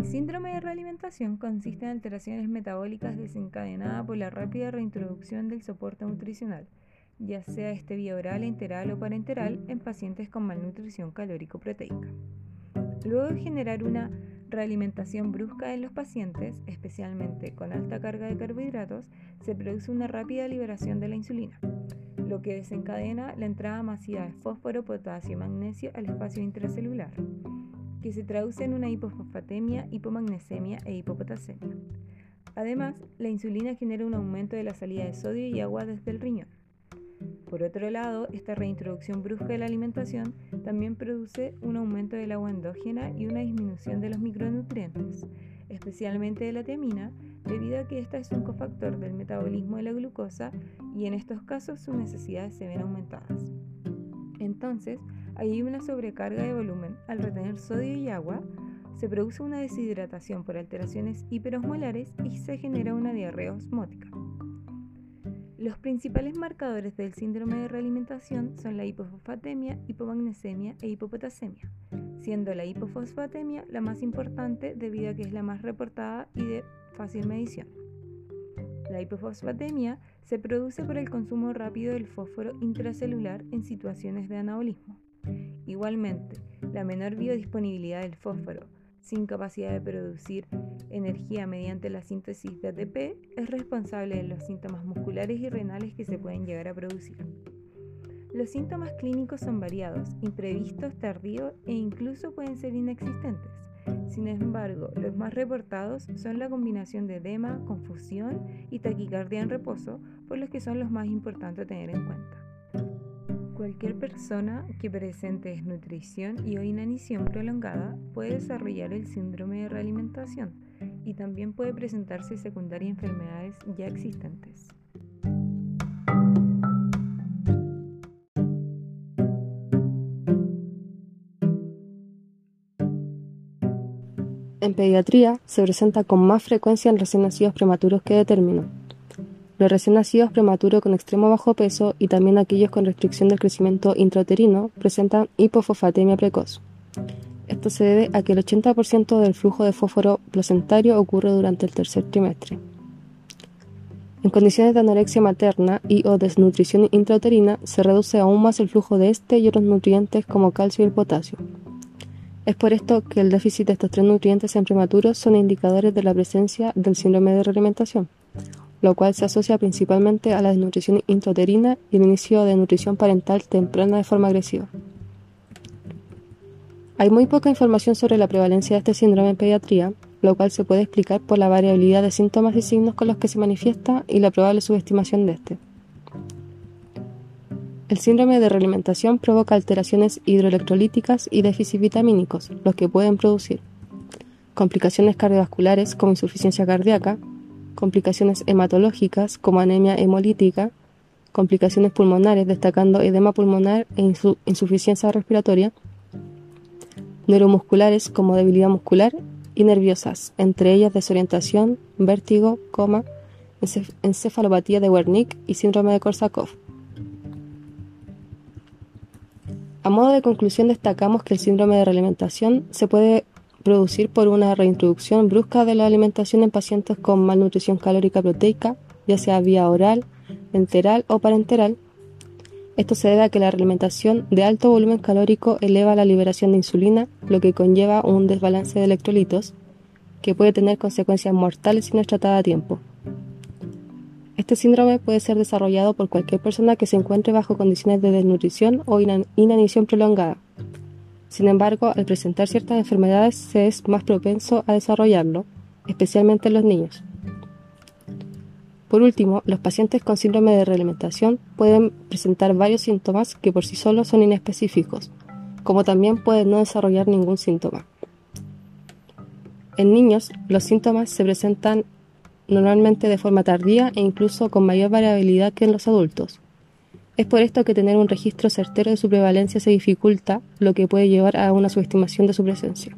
El síndrome de realimentación consiste en alteraciones metabólicas desencadenadas por la rápida reintroducción del soporte nutricional, ya sea este vía oral, enteral o parenteral, en pacientes con malnutrición calórico-proteica. Luego de generar una realimentación brusca en los pacientes, especialmente con alta carga de carbohidratos, se produce una rápida liberación de la insulina, lo que desencadena la entrada masiva de fósforo, potasio y magnesio al espacio intracelular, que se traduce en una hipofosfatemia, hipomagnesemia e hipopotasemia. Además, la insulina genera un aumento de la salida de sodio y agua desde el riñón. Por otro lado, esta reintroducción brusca de la alimentación también produce un aumento del agua endógena y una disminución de los micronutrientes, especialmente de la tiamina, debido a que esta es un cofactor del metabolismo de la glucosa y en estos casos sus necesidades se ven aumentadas. Entonces, hay una sobrecarga de volumen al retener sodio y agua, se produce una deshidratación por alteraciones hiperosmolares y se genera una diarrea osmótica. Los principales marcadores del síndrome de realimentación son la hipofosfatemia, hipomagnesemia e hipopotasemia, siendo la hipofosfatemia la más importante debido a que es la más reportada y de fácil medición. La hipofosfatemia se produce por el consumo rápido del fósforo intracelular en situaciones de anabolismo. Igualmente, la menor biodisponibilidad del fósforo, sin capacidad de producir energía mediante la síntesis de ATP, es responsable de los síntomas musculares y renales que se pueden llegar a producir. Los síntomas clínicos son variados, imprevistos, tardíos e incluso pueden ser inexistentes. Sin embargo, los más reportados son la combinación de edema, confusión y taquicardia en reposo, por los que son los más importantes a tener en cuenta. Cualquier persona que presente desnutrición y o inanición prolongada puede desarrollar el síndrome de realimentación y también puede presentarse secundaria a enfermedades ya existentes. En pediatría se presenta con más frecuencia en recién nacidos prematuros que de término los recién nacidos prematuros con extremo bajo peso y también aquellos con restricción del crecimiento intrauterino presentan hipofosfatemia precoz. Esto se debe a que el 80% del flujo de fósforo placentario ocurre durante el tercer trimestre. En condiciones de anorexia materna y o desnutrición intrauterina se reduce aún más el flujo de este y otros nutrientes como calcio y el potasio. Es por esto que el déficit de estos tres nutrientes en prematuros son indicadores de la presencia del síndrome de realimentación, lo cual se asocia principalmente a la desnutrición intrauterina y el inicio de nutrición parental temprana de forma agresiva. Hay muy poca información sobre la prevalencia de este síndrome en pediatría, lo cual se puede explicar por la variabilidad de síntomas y signos con los que se manifiesta y la probable subestimación de este. El síndrome de realimentación provoca alteraciones hidroelectrolíticas y déficits vitamínicos, los que pueden producir complicaciones cardiovasculares como insuficiencia cardíaca, complicaciones hematológicas como anemia hemolítica, complicaciones pulmonares destacando edema pulmonar e insuficiencia respiratoria, neuromusculares como debilidad muscular y nerviosas, entre ellas desorientación, vértigo, coma, encefalopatía de Wernicke y síndrome de Korsakoff. A modo de conclusión destacamos que el síndrome de realimentación se puede producir por una reintroducción brusca de la alimentación en pacientes con malnutrición calórica proteica, ya sea vía oral, enteral o parenteral. Esto se debe a que la alimentación de alto volumen calórico eleva la liberación de insulina, lo que conlleva un desbalance de electrolitos, que puede tener consecuencias mortales si no es tratada a tiempo. Este síndrome puede ser desarrollado por cualquier persona que se encuentre bajo condiciones de desnutrición o inanición prolongada. Sin embargo, al presentar ciertas enfermedades se es más propenso a desarrollarlo, especialmente en los niños. Por último, los pacientes con síndrome de realimentación pueden presentar varios síntomas que por sí solos son inespecíficos, como también pueden no desarrollar ningún síntoma. En niños, los síntomas se presentan normalmente de forma tardía e incluso con mayor variabilidad que en los adultos. Es por esto que tener un registro certero de su prevalencia se dificulta, lo que puede llevar a una subestimación de su presencia.